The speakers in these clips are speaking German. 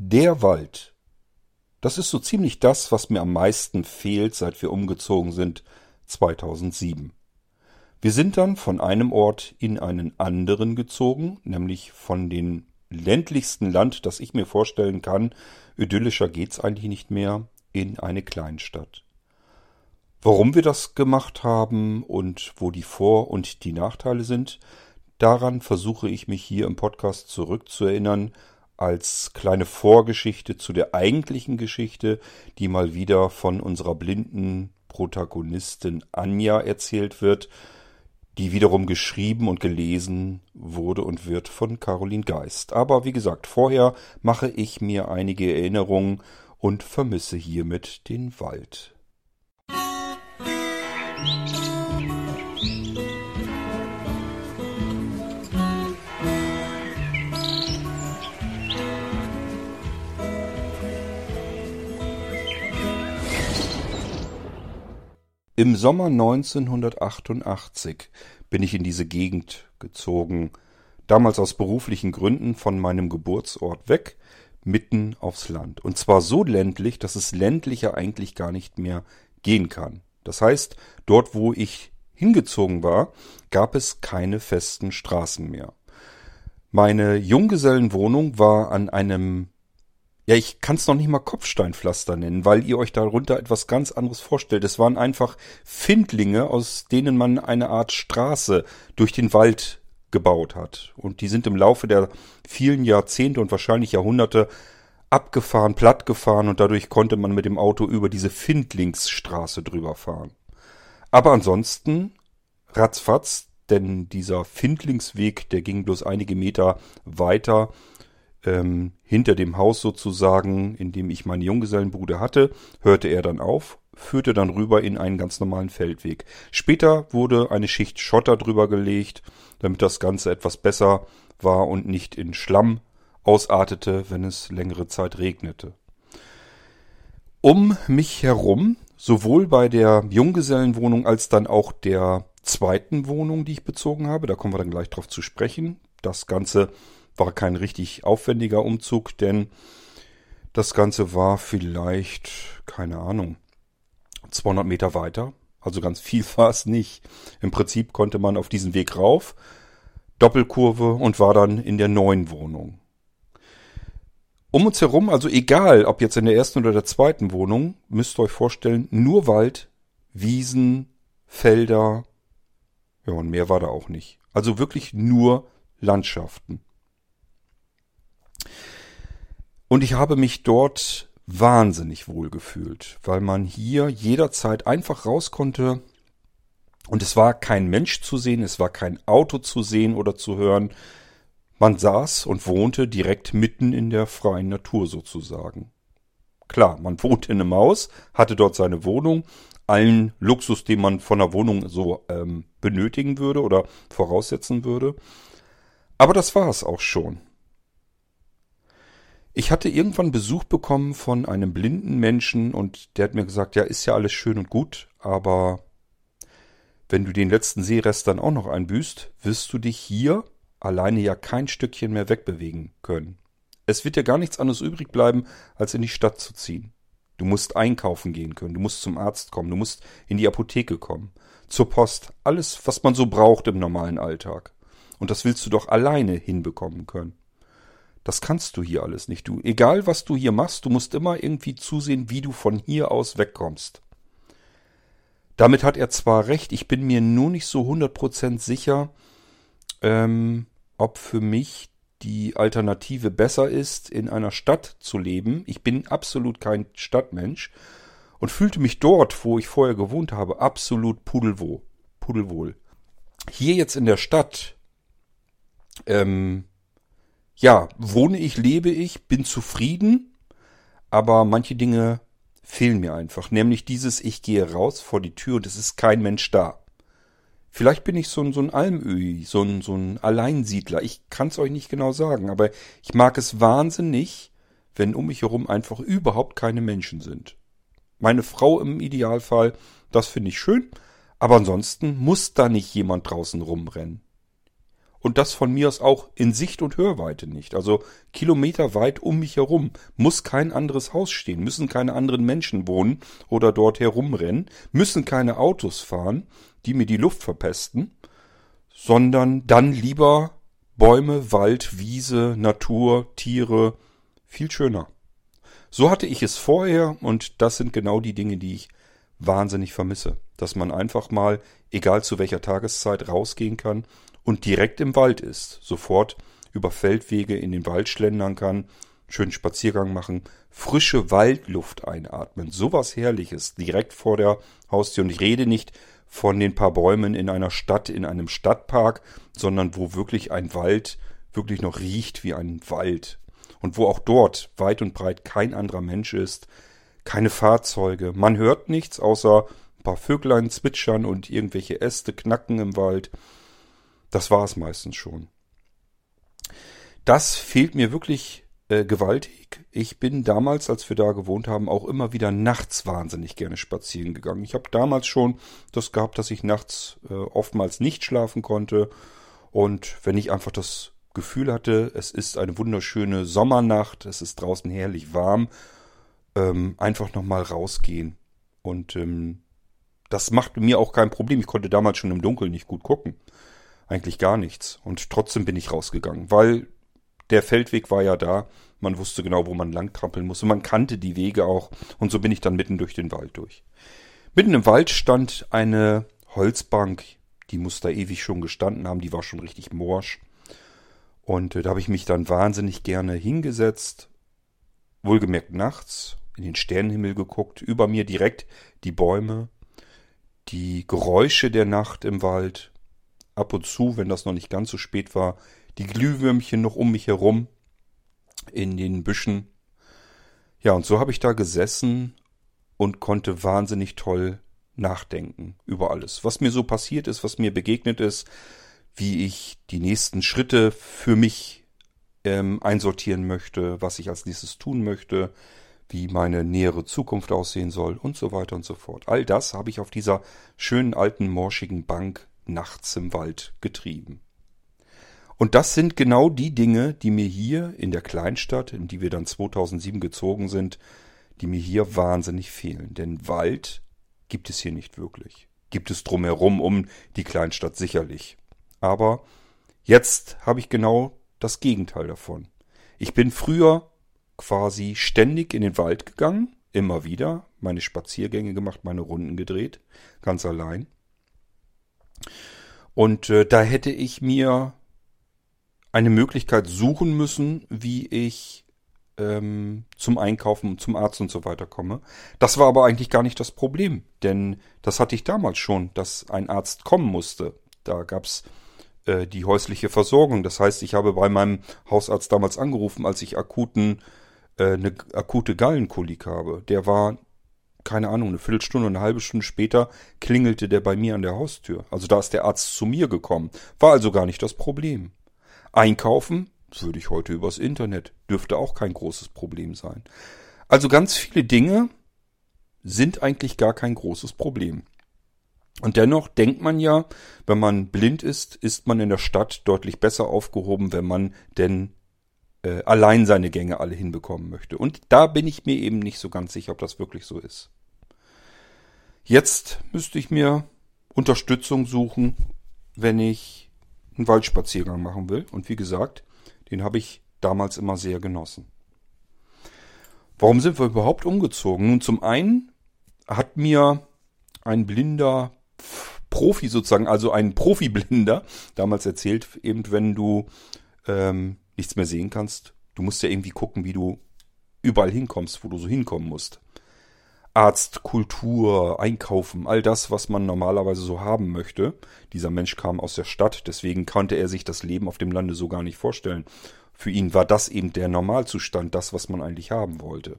Der Wald. Das ist so ziemlich das, was mir am meisten fehlt, seit wir umgezogen sind 2007. Wir sind dann von einem Ort in einen anderen gezogen, nämlich von dem ländlichsten Land, das ich mir vorstellen kann, idyllischer geht's eigentlich nicht mehr, in eine Kleinstadt. Warum wir das gemacht haben und wo die Vor- und die Nachteile sind, daran versuche ich mich hier im Podcast zurückzuerinnern, als kleine Vorgeschichte zu der eigentlichen Geschichte, die mal wieder von unserer blinden Protagonistin Anja erzählt wird, die wiederum geschrieben und gelesen wurde und wird von Caroline Geist. Aber wie gesagt, vorher mache ich mir einige Erinnerungen und vermisse hiermit den Wald. Im Sommer 1988 bin ich in diese Gegend gezogen, damals aus beruflichen Gründen von meinem Geburtsort weg, mitten aufs Land. Und zwar so ländlich, dass es ländlicher eigentlich gar nicht mehr gehen kann. Das heißt, dort wo ich hingezogen war, gab es keine festen Straßen mehr. Meine Junggesellenwohnung war an einem ja, ich kann es noch nicht mal Kopfsteinpflaster nennen, weil ihr euch darunter etwas ganz anderes vorstellt. Es waren einfach Findlinge, aus denen man eine Art Straße durch den Wald gebaut hat. Und die sind im Laufe der vielen Jahrzehnte und wahrscheinlich Jahrhunderte abgefahren, plattgefahren und dadurch konnte man mit dem Auto über diese Findlingsstraße drüber fahren. Aber ansonsten ratzfatz, denn dieser Findlingsweg, der ging bloß einige Meter weiter ähm, hinter dem Haus sozusagen, in dem ich meine Junggesellenbude hatte, hörte er dann auf, führte dann rüber in einen ganz normalen Feldweg. Später wurde eine Schicht Schotter drüber gelegt, damit das Ganze etwas besser war und nicht in Schlamm ausartete, wenn es längere Zeit regnete. Um mich herum, sowohl bei der Junggesellenwohnung als dann auch der zweiten Wohnung, die ich bezogen habe, da kommen wir dann gleich drauf zu sprechen. Das Ganze war kein richtig aufwendiger Umzug, denn das Ganze war vielleicht, keine Ahnung, 200 Meter weiter. Also ganz viel war es nicht. Im Prinzip konnte man auf diesen Weg rauf, Doppelkurve und war dann in der neuen Wohnung. Um uns herum, also egal, ob jetzt in der ersten oder der zweiten Wohnung, müsst ihr euch vorstellen, nur Wald, Wiesen, Felder, ja, und mehr war da auch nicht. Also wirklich nur Landschaften. Und ich habe mich dort wahnsinnig wohl gefühlt, weil man hier jederzeit einfach raus konnte und es war kein Mensch zu sehen, es war kein Auto zu sehen oder zu hören. Man saß und wohnte direkt mitten in der freien Natur sozusagen. Klar, man wohnte in einem Haus, hatte dort seine Wohnung, allen Luxus, den man von der Wohnung so ähm, benötigen würde oder voraussetzen würde. Aber das war es auch schon. Ich hatte irgendwann Besuch bekommen von einem blinden Menschen und der hat mir gesagt, ja, ist ja alles schön und gut, aber wenn du den letzten Seerest dann auch noch einbüßt, wirst du dich hier alleine ja kein Stückchen mehr wegbewegen können. Es wird dir gar nichts anderes übrig bleiben, als in die Stadt zu ziehen. Du musst einkaufen gehen können, du musst zum Arzt kommen, du musst in die Apotheke kommen, zur Post, alles, was man so braucht im normalen Alltag. Und das willst du doch alleine hinbekommen können. Das kannst du hier alles nicht. Du, egal was du hier machst, du musst immer irgendwie zusehen, wie du von hier aus wegkommst. Damit hat er zwar recht, ich bin mir nur nicht so 100% sicher, ähm, ob für mich die Alternative besser ist, in einer Stadt zu leben. Ich bin absolut kein Stadtmensch und fühlte mich dort, wo ich vorher gewohnt habe, absolut pudelwohl. pudelwohl. Hier jetzt in der Stadt ähm, ja, wohne ich, lebe ich, bin zufrieden, aber manche Dinge fehlen mir einfach. Nämlich dieses, ich gehe raus vor die Tür und es ist kein Mensch da. Vielleicht bin ich so ein, so ein Almöhi, so ein, so ein Alleinsiedler. Ich kann es euch nicht genau sagen, aber ich mag es wahnsinnig, wenn um mich herum einfach überhaupt keine Menschen sind. Meine Frau im Idealfall, das finde ich schön, aber ansonsten muss da nicht jemand draußen rumrennen. Und das von mir aus auch in Sicht und Hörweite nicht. Also kilometerweit um mich herum muss kein anderes Haus stehen, müssen keine anderen Menschen wohnen oder dort herumrennen, müssen keine Autos fahren, die mir die Luft verpesten, sondern dann lieber Bäume, Wald, Wiese, Natur, Tiere, viel schöner. So hatte ich es vorher und das sind genau die Dinge, die ich wahnsinnig vermisse. Dass man einfach mal, egal zu welcher Tageszeit, rausgehen kann und direkt im Wald ist. Sofort über Feldwege in den Wald schlendern kann, schönen Spaziergang machen, frische Waldluft einatmen. Sowas herrliches, direkt vor der Haustür. Und ich rede nicht von den paar Bäumen in einer Stadt, in einem Stadtpark, sondern wo wirklich ein Wald wirklich noch riecht wie ein Wald. Und wo auch dort weit und breit kein anderer Mensch ist, keine Fahrzeuge. Man hört nichts außer ein paar Vöglein zwitschern und irgendwelche Äste knacken im Wald. Das war es meistens schon. Das fehlt mir wirklich äh, gewaltig. Ich bin damals, als wir da gewohnt haben, auch immer wieder nachts wahnsinnig gerne spazieren gegangen. Ich habe damals schon das gehabt, dass ich nachts äh, oftmals nicht schlafen konnte. Und wenn ich einfach das Gefühl hatte, es ist eine wunderschöne Sommernacht, es ist draußen herrlich warm ähm, einfach nochmal rausgehen. Und ähm, das machte mir auch kein Problem. Ich konnte damals schon im Dunkeln nicht gut gucken. Eigentlich gar nichts. Und trotzdem bin ich rausgegangen, weil der Feldweg war ja da. Man wusste genau, wo man lang trampeln musste. Man kannte die Wege auch. Und so bin ich dann mitten durch den Wald durch. Mitten im Wald stand eine Holzbank. Die muss da ewig schon gestanden haben. Die war schon richtig morsch. Und äh, da habe ich mich dann wahnsinnig gerne hingesetzt. Wohlgemerkt nachts in den Sternenhimmel geguckt, über mir direkt die Bäume, die Geräusche der Nacht im Wald, ab und zu, wenn das noch nicht ganz so spät war, die Glühwürmchen noch um mich herum in den Büschen. Ja, und so habe ich da gesessen und konnte wahnsinnig toll nachdenken über alles, was mir so passiert ist, was mir begegnet ist, wie ich die nächsten Schritte für mich ähm, einsortieren möchte, was ich als nächstes tun möchte, wie meine nähere Zukunft aussehen soll und so weiter und so fort. All das habe ich auf dieser schönen alten morschigen Bank nachts im Wald getrieben. Und das sind genau die Dinge, die mir hier in der Kleinstadt, in die wir dann 2007 gezogen sind, die mir hier wahnsinnig fehlen. Denn Wald gibt es hier nicht wirklich. Gibt es drumherum um die Kleinstadt sicherlich. Aber jetzt habe ich genau das Gegenteil davon. Ich bin früher quasi ständig in den Wald gegangen, immer wieder, meine Spaziergänge gemacht, meine Runden gedreht, ganz allein. Und äh, da hätte ich mir eine Möglichkeit suchen müssen, wie ich ähm, zum Einkaufen, zum Arzt und so weiter komme. Das war aber eigentlich gar nicht das Problem, denn das hatte ich damals schon, dass ein Arzt kommen musste. Da gab's äh, die häusliche Versorgung. Das heißt, ich habe bei meinem Hausarzt damals angerufen, als ich akuten äh, eine akute Gallenkolik habe. Der war, keine Ahnung, eine Viertelstunde, eine halbe Stunde später klingelte der bei mir an der Haustür. Also da ist der Arzt zu mir gekommen. War also gar nicht das Problem. Einkaufen würde ich heute übers Internet. Dürfte auch kein großes Problem sein. Also ganz viele Dinge sind eigentlich gar kein großes Problem. Und dennoch denkt man ja, wenn man blind ist, ist man in der Stadt deutlich besser aufgehoben, wenn man denn äh, allein seine Gänge alle hinbekommen möchte. Und da bin ich mir eben nicht so ganz sicher, ob das wirklich so ist. Jetzt müsste ich mir Unterstützung suchen, wenn ich einen Waldspaziergang machen will. Und wie gesagt, den habe ich damals immer sehr genossen. Warum sind wir überhaupt umgezogen? Nun, zum einen hat mir ein blinder Profi sozusagen, also ein Profi-Blinder, damals erzählt, eben wenn du ähm, nichts mehr sehen kannst. Du musst ja irgendwie gucken, wie du überall hinkommst, wo du so hinkommen musst. Arzt, Kultur, Einkaufen, all das, was man normalerweise so haben möchte. Dieser Mensch kam aus der Stadt, deswegen konnte er sich das Leben auf dem Lande so gar nicht vorstellen. Für ihn war das eben der Normalzustand, das, was man eigentlich haben wollte.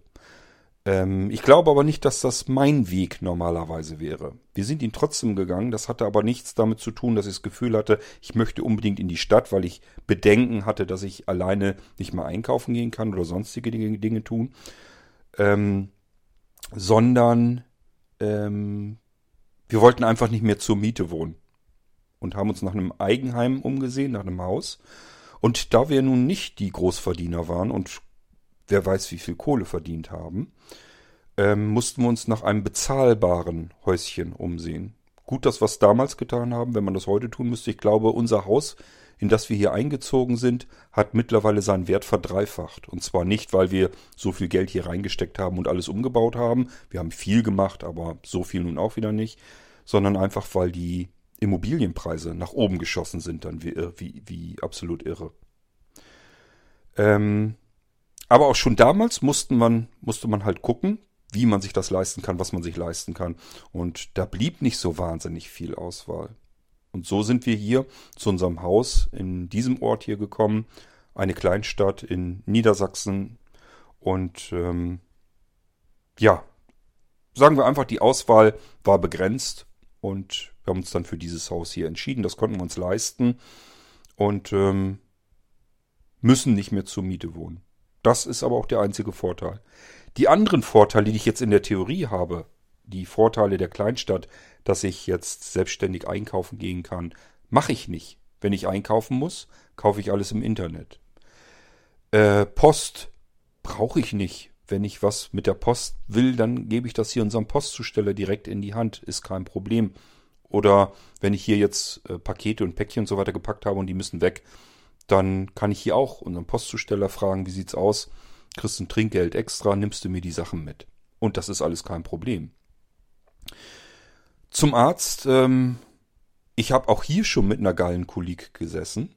Ähm, ich glaube aber nicht, dass das mein Weg normalerweise wäre. Wir sind ihn trotzdem gegangen. Das hatte aber nichts damit zu tun, dass ich das Gefühl hatte, ich möchte unbedingt in die Stadt, weil ich Bedenken hatte, dass ich alleine nicht mehr einkaufen gehen kann oder sonstige Dinge, Dinge tun. Ähm, sondern ähm, wir wollten einfach nicht mehr zur Miete wohnen. und haben uns nach einem Eigenheim umgesehen, nach einem Haus. Und da wir nun nicht die Großverdiener waren und wer weiß, wie viel Kohle verdient haben, ähm, mussten wir uns nach einem bezahlbaren Häuschen umsehen. Gut, dass wir es damals getan haben. Wenn man das heute tun müsste, ich glaube, unser Haus, in das wir hier eingezogen sind, hat mittlerweile seinen Wert verdreifacht. Und zwar nicht, weil wir so viel Geld hier reingesteckt haben und alles umgebaut haben. Wir haben viel gemacht, aber so viel nun auch wieder nicht. Sondern einfach, weil die Immobilienpreise nach oben geschossen sind, dann wie, wie, wie absolut irre. Ähm, aber auch schon damals musste man, musste man halt gucken, wie man sich das leisten kann, was man sich leisten kann. Und da blieb nicht so wahnsinnig viel Auswahl. Und so sind wir hier zu unserem Haus in diesem Ort hier gekommen, eine Kleinstadt in Niedersachsen. Und ähm, ja, sagen wir einfach, die Auswahl war begrenzt und wir haben uns dann für dieses Haus hier entschieden. Das konnten wir uns leisten und ähm, müssen nicht mehr zur Miete wohnen. Das ist aber auch der einzige Vorteil. Die anderen Vorteile, die ich jetzt in der Theorie habe, die Vorteile der Kleinstadt, dass ich jetzt selbstständig einkaufen gehen kann, mache ich nicht. Wenn ich einkaufen muss, kaufe ich alles im Internet. Äh, Post brauche ich nicht. Wenn ich was mit der Post will, dann gebe ich das hier unserem Postzusteller direkt in die Hand. Ist kein Problem. Oder wenn ich hier jetzt äh, Pakete und Päckchen und so weiter gepackt habe und die müssen weg, dann kann ich hier auch unseren Postzusteller fragen, wie sieht's aus? Kriegst ein Trinkgeld extra, nimmst du mir die Sachen mit. Und das ist alles kein Problem. Zum Arzt, ähm, ich habe auch hier schon mit einer Gallenkolik gesessen.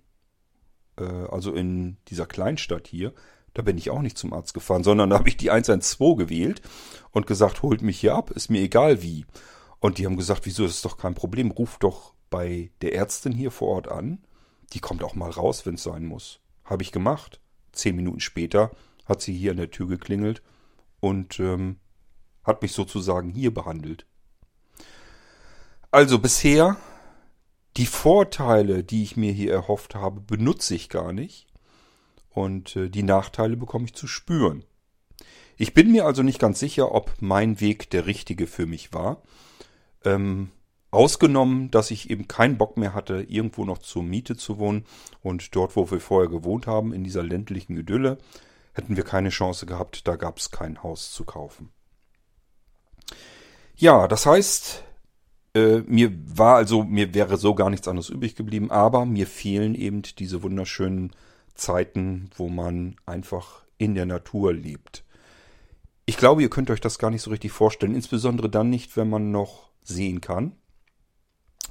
Äh, also in dieser Kleinstadt hier. Da bin ich auch nicht zum Arzt gefahren, sondern da habe ich die 112 gewählt und gesagt, holt mich hier ab, ist mir egal wie. Und die haben gesagt, wieso, das ist doch kein Problem, ruf doch bei der Ärztin hier vor Ort an die kommt auch mal raus, wenn es sein muss. Habe ich gemacht. Zehn Minuten später hat sie hier an der Tür geklingelt und ähm, hat mich sozusagen hier behandelt. Also bisher die Vorteile, die ich mir hier erhofft habe, benutze ich gar nicht. Und äh, die Nachteile bekomme ich zu spüren. Ich bin mir also nicht ganz sicher, ob mein Weg der richtige für mich war. Ähm, Ausgenommen, dass ich eben keinen Bock mehr hatte, irgendwo noch zur Miete zu wohnen. Und dort, wo wir vorher gewohnt haben, in dieser ländlichen Idylle, hätten wir keine Chance gehabt, da gab es kein Haus zu kaufen. Ja, das heißt, äh, mir war also, mir wäre so gar nichts anderes übrig geblieben, aber mir fehlen eben diese wunderschönen Zeiten, wo man einfach in der Natur lebt. Ich glaube, ihr könnt euch das gar nicht so richtig vorstellen, insbesondere dann nicht, wenn man noch sehen kann.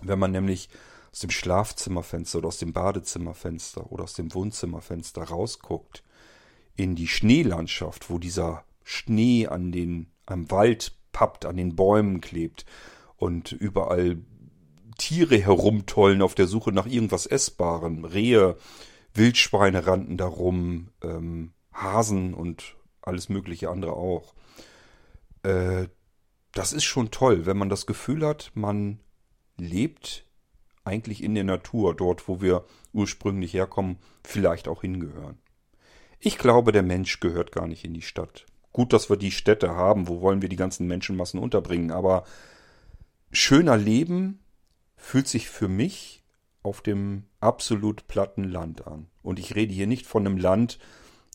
Wenn man nämlich aus dem Schlafzimmerfenster oder aus dem Badezimmerfenster oder aus dem Wohnzimmerfenster rausguckt in die Schneelandschaft, wo dieser Schnee an den am Wald pappt, an den Bäumen klebt und überall Tiere herumtollen auf der Suche nach irgendwas Essbarem. Rehe, Wildschweine rannten darum, ähm, Hasen und alles mögliche andere auch. Äh, das ist schon toll, wenn man das Gefühl hat, man lebt eigentlich in der Natur, dort wo wir ursprünglich herkommen, vielleicht auch hingehören. Ich glaube, der Mensch gehört gar nicht in die Stadt. Gut, dass wir die Städte haben, wo wollen wir die ganzen Menschenmassen unterbringen, aber schöner Leben fühlt sich für mich auf dem absolut platten Land an. Und ich rede hier nicht von einem Land,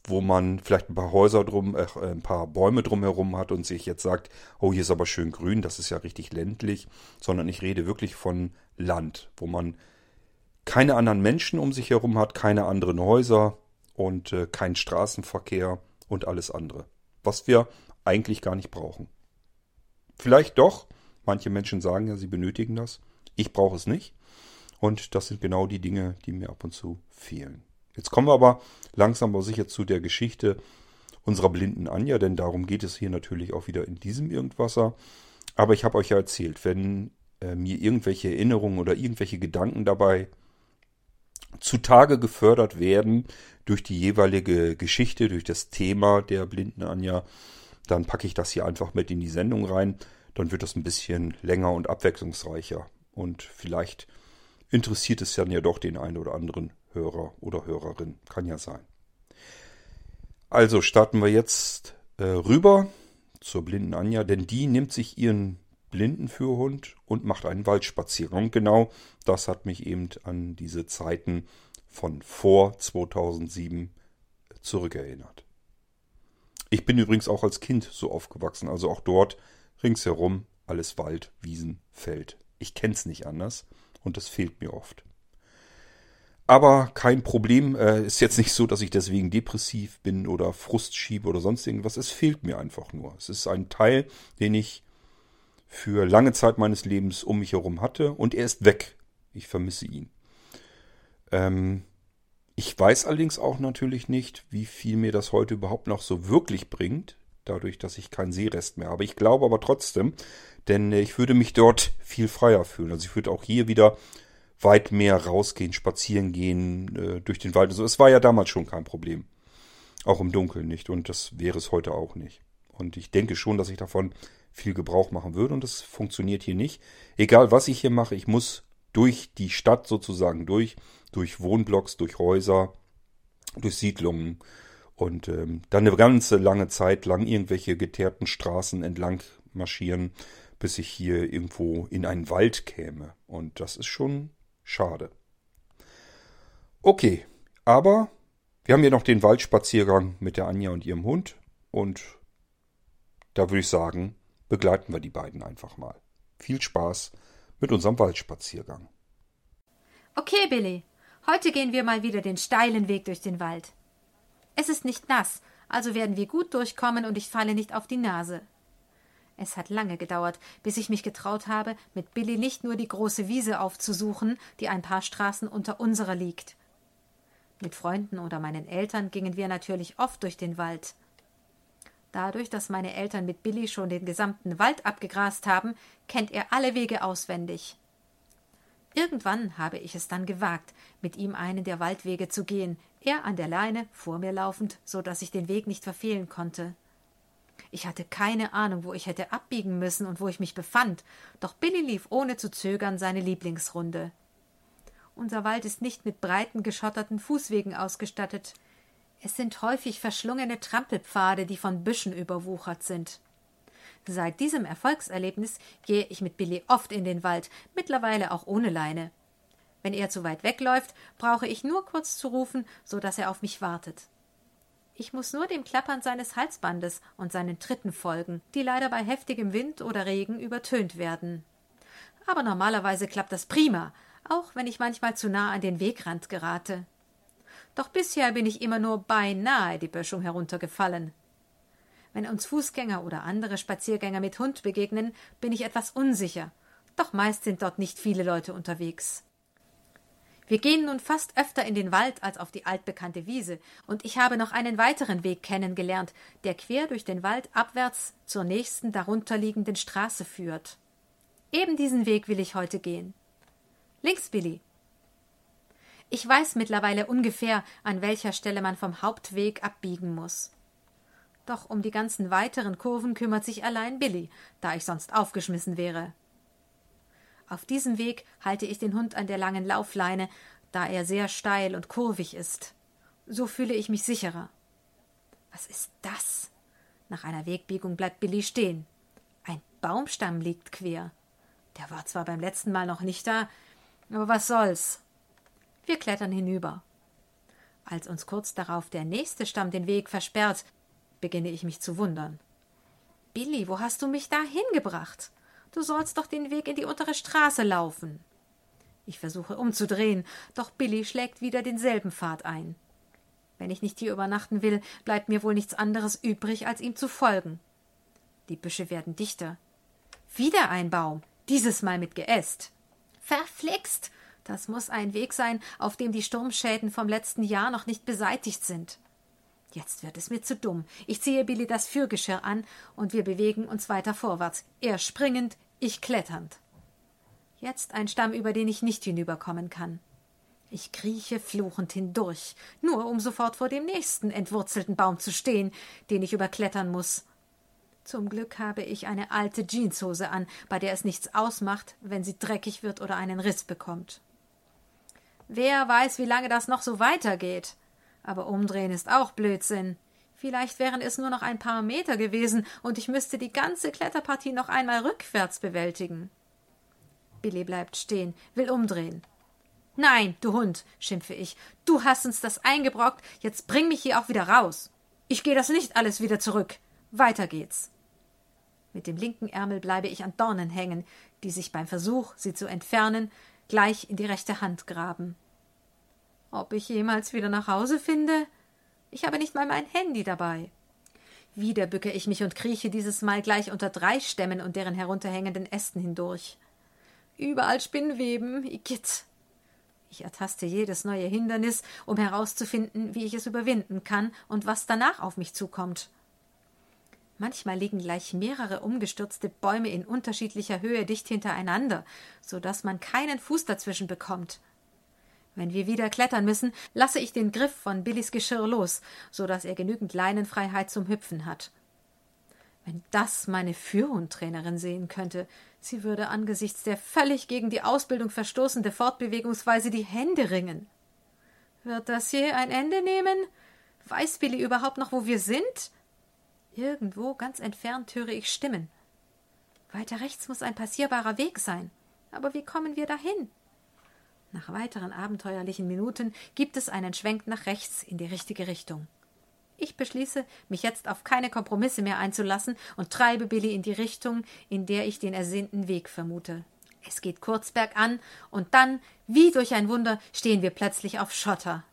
wo man vielleicht ein paar Häuser drum, äh, ein paar Bäume drumherum hat und sich jetzt sagt, oh, hier ist aber schön grün, das ist ja richtig ländlich, sondern ich rede wirklich von Land, wo man keine anderen Menschen um sich herum hat, keine anderen Häuser und äh, keinen Straßenverkehr und alles andere, was wir eigentlich gar nicht brauchen. Vielleicht doch, manche Menschen sagen ja, sie benötigen das. Ich brauche es nicht. Und das sind genau die Dinge, die mir ab und zu fehlen. Jetzt kommen wir aber langsam aber sicher zu der Geschichte unserer blinden Anja, denn darum geht es hier natürlich auch wieder in diesem Irgendwasser. Aber ich habe euch ja erzählt, wenn äh, mir irgendwelche Erinnerungen oder irgendwelche Gedanken dabei zutage gefördert werden durch die jeweilige Geschichte, durch das Thema der blinden Anja, dann packe ich das hier einfach mit in die Sendung rein. Dann wird das ein bisschen länger und abwechslungsreicher. Und vielleicht interessiert es dann ja doch den einen oder anderen Hörer oder Hörerin. Kann ja sein. Also starten wir jetzt äh, rüber zur blinden Anja, denn die nimmt sich ihren Blindenführhund und macht einen Waldspaziergang. Genau das hat mich eben an diese Zeiten von vor 2007 zurückerinnert. Ich bin übrigens auch als Kind so aufgewachsen, also auch dort ringsherum alles Wald, Wiesen, Feld. Ich kenn's nicht anders und das fehlt mir oft. Aber kein Problem. Äh, ist jetzt nicht so, dass ich deswegen depressiv bin oder Frust schiebe oder sonst irgendwas. Es fehlt mir einfach nur. Es ist ein Teil, den ich für lange Zeit meines Lebens um mich herum hatte und er ist weg. Ich vermisse ihn. Ähm, ich weiß allerdings auch natürlich nicht, wie viel mir das heute überhaupt noch so wirklich bringt, dadurch, dass ich keinen Seerest mehr habe. Ich glaube aber trotzdem, denn ich würde mich dort viel freier fühlen. Also ich würde auch hier wieder weit mehr rausgehen, spazieren gehen, äh, durch den Wald und so. Es war ja damals schon kein Problem. Auch im Dunkeln nicht. Und das wäre es heute auch nicht. Und ich denke schon, dass ich davon viel Gebrauch machen würde. Und das funktioniert hier nicht. Egal was ich hier mache, ich muss durch die Stadt sozusagen durch, durch Wohnblocks, durch Häuser, durch Siedlungen und ähm, dann eine ganze lange Zeit lang irgendwelche geteerten Straßen entlang marschieren, bis ich hier irgendwo in einen Wald käme. Und das ist schon Schade. Okay, aber wir haben ja noch den Waldspaziergang mit der Anja und ihrem Hund und da würde ich sagen, begleiten wir die beiden einfach mal. Viel Spaß mit unserem Waldspaziergang. Okay, Billy. Heute gehen wir mal wieder den steilen Weg durch den Wald. Es ist nicht nass, also werden wir gut durchkommen und ich falle nicht auf die Nase. Es hat lange gedauert, bis ich mich getraut habe, mit Billy nicht nur die große Wiese aufzusuchen, die ein paar Straßen unter unserer liegt. Mit Freunden oder meinen Eltern gingen wir natürlich oft durch den Wald. Dadurch, dass meine Eltern mit Billy schon den gesamten Wald abgegrast haben, kennt er alle Wege auswendig. Irgendwann habe ich es dann gewagt, mit ihm einen der Waldwege zu gehen, er an der Leine, vor mir laufend, so dass ich den Weg nicht verfehlen konnte. Ich hatte keine Ahnung, wo ich hätte abbiegen müssen und wo ich mich befand, doch Billy lief ohne zu zögern seine Lieblingsrunde. Unser Wald ist nicht mit breiten, geschotterten Fußwegen ausgestattet. Es sind häufig verschlungene Trampelpfade, die von Büschen überwuchert sind. Seit diesem Erfolgserlebnis gehe ich mit Billy oft in den Wald, mittlerweile auch ohne Leine. Wenn er zu weit wegläuft, brauche ich nur kurz zu rufen, so dass er auf mich wartet. Ich muss nur dem Klappern seines Halsbandes und seinen Tritten folgen, die leider bei heftigem Wind oder Regen übertönt werden. Aber normalerweise klappt das prima, auch wenn ich manchmal zu nah an den Wegrand gerate. Doch bisher bin ich immer nur beinahe die Böschung heruntergefallen. Wenn uns Fußgänger oder andere Spaziergänger mit Hund begegnen, bin ich etwas unsicher, doch meist sind dort nicht viele Leute unterwegs. Wir gehen nun fast öfter in den Wald als auf die altbekannte Wiese, und ich habe noch einen weiteren Weg kennengelernt, der quer durch den Wald abwärts zur nächsten darunterliegenden Straße führt. Eben diesen Weg will ich heute gehen. Links, Billy. Ich weiß mittlerweile ungefähr, an welcher Stelle man vom Hauptweg abbiegen muss. Doch um die ganzen weiteren Kurven kümmert sich allein Billy, da ich sonst aufgeschmissen wäre. Auf diesem Weg halte ich den Hund an der langen Laufleine, da er sehr steil und kurvig ist. So fühle ich mich sicherer. Was ist das? Nach einer Wegbiegung bleibt Billy stehen. Ein Baumstamm liegt quer. Der war zwar beim letzten Mal noch nicht da, aber was soll's? Wir klettern hinüber. Als uns kurz darauf der nächste Stamm den Weg versperrt, beginne ich mich zu wundern. Billy, wo hast du mich da hingebracht? Du sollst doch den Weg in die untere Straße laufen. Ich versuche umzudrehen, doch Billy schlägt wieder denselben Pfad ein. Wenn ich nicht hier übernachten will, bleibt mir wohl nichts anderes übrig, als ihm zu folgen. Die Büsche werden dichter. Wieder ein Baum, dieses Mal mit Geäst. Verflixt! Das muss ein Weg sein, auf dem die Sturmschäden vom letzten Jahr noch nicht beseitigt sind. Jetzt wird es mir zu dumm. Ich ziehe Billy das Fürgeschirr an und wir bewegen uns weiter vorwärts. Er springend, ich kletternd. Jetzt ein Stamm, über den ich nicht hinüberkommen kann. Ich krieche fluchend hindurch, nur um sofort vor dem nächsten entwurzelten Baum zu stehen, den ich überklettern muss. Zum Glück habe ich eine alte Jeanshose an, bei der es nichts ausmacht, wenn sie dreckig wird oder einen Riss bekommt. Wer weiß, wie lange das noch so weitergeht. Aber umdrehen ist auch Blödsinn. Vielleicht wären es nur noch ein paar Meter gewesen und ich müsste die ganze Kletterpartie noch einmal rückwärts bewältigen. Billy bleibt stehen, will umdrehen. Nein, du Hund, schimpfe ich, du hast uns das eingebrockt, jetzt bring mich hier auch wieder raus. Ich gehe das nicht alles wieder zurück. Weiter geht's. Mit dem linken Ärmel bleibe ich an Dornen hängen, die sich beim Versuch, sie zu entfernen, gleich in die rechte Hand graben. Ob ich jemals wieder nach Hause finde? Ich habe nicht mal mein Handy dabei. Wieder bücke ich mich und krieche dieses Mal gleich unter drei Stämmen und deren herunterhängenden Ästen hindurch. Überall Spinnweben, Igitt. Ich ertaste jedes neue Hindernis, um herauszufinden, wie ich es überwinden kann und was danach auf mich zukommt. Manchmal liegen gleich mehrere umgestürzte Bäume in unterschiedlicher Höhe dicht hintereinander, so dass man keinen Fuß dazwischen bekommt. Wenn wir wieder klettern müssen, lasse ich den Griff von Billys Geschirr los, so dass er genügend Leinenfreiheit zum Hüpfen hat. Wenn das meine Führhundtrainerin sehen könnte, sie würde angesichts der völlig gegen die Ausbildung verstoßende Fortbewegungsweise die Hände ringen. Wird das je ein Ende nehmen? Weiß Billy überhaupt noch, wo wir sind? Irgendwo ganz entfernt höre ich Stimmen. Weiter rechts muss ein passierbarer Weg sein. Aber wie kommen wir dahin? Nach weiteren abenteuerlichen Minuten gibt es einen Schwenk nach rechts in die richtige Richtung. Ich beschließe, mich jetzt auf keine Kompromisse mehr einzulassen und treibe Billy in die Richtung, in der ich den ersehnten Weg vermute. Es geht kurz bergan, und dann, wie durch ein Wunder, stehen wir plötzlich auf Schotter.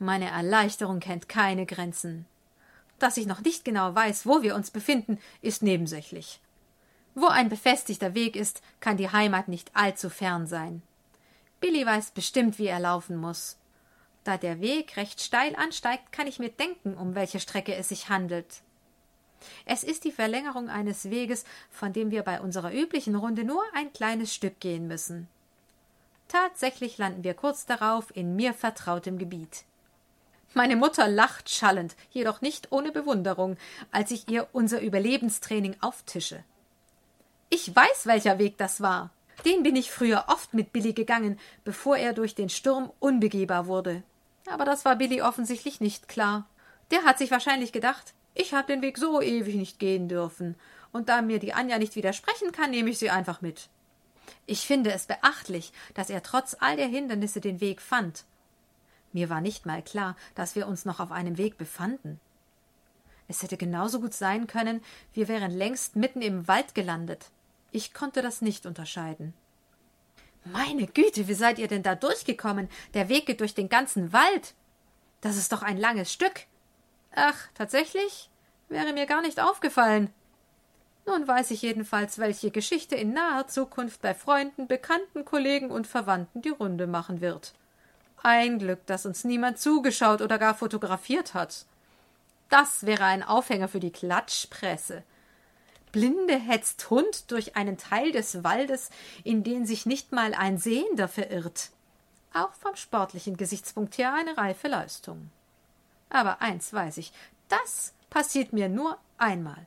Meine Erleichterung kennt keine Grenzen. Dass ich noch nicht genau weiß, wo wir uns befinden, ist nebensächlich. Wo ein befestigter Weg ist, kann die Heimat nicht allzu fern sein. Billy weiß bestimmt, wie er laufen muss. Da der Weg recht steil ansteigt, kann ich mir denken, um welche Strecke es sich handelt. Es ist die Verlängerung eines Weges, von dem wir bei unserer üblichen Runde nur ein kleines Stück gehen müssen. Tatsächlich landen wir kurz darauf in mir vertrautem Gebiet. Meine Mutter lacht schallend, jedoch nicht ohne Bewunderung, als ich ihr unser Überlebenstraining auftische. Ich weiß, welcher Weg das war. Den bin ich früher oft mit Billy gegangen, bevor er durch den Sturm unbegehbar wurde. Aber das war Billy offensichtlich nicht klar. Der hat sich wahrscheinlich gedacht, ich habe den Weg so ewig nicht gehen dürfen, und da mir die Anja nicht widersprechen kann, nehme ich sie einfach mit. Ich finde es beachtlich, dass er trotz all der Hindernisse den Weg fand. Mir war nicht mal klar, dass wir uns noch auf einem Weg befanden. Es hätte genauso gut sein können, wir wären längst mitten im Wald gelandet. Ich konnte das nicht unterscheiden. Meine Güte, wie seid ihr denn da durchgekommen? Der Weg geht durch den ganzen Wald. Das ist doch ein langes Stück. Ach, tatsächlich? Wäre mir gar nicht aufgefallen. Nun weiß ich jedenfalls, welche Geschichte in naher Zukunft bei Freunden, Bekannten, Kollegen und Verwandten die Runde machen wird. Ein Glück, dass uns niemand zugeschaut oder gar fotografiert hat. Das wäre ein Aufhänger für die Klatschpresse. Blinde hetzt Hund durch einen Teil des Waldes, in den sich nicht mal ein Sehender verirrt. Auch vom sportlichen Gesichtspunkt her eine reife Leistung. Aber eins weiß ich, das passiert mir nur einmal.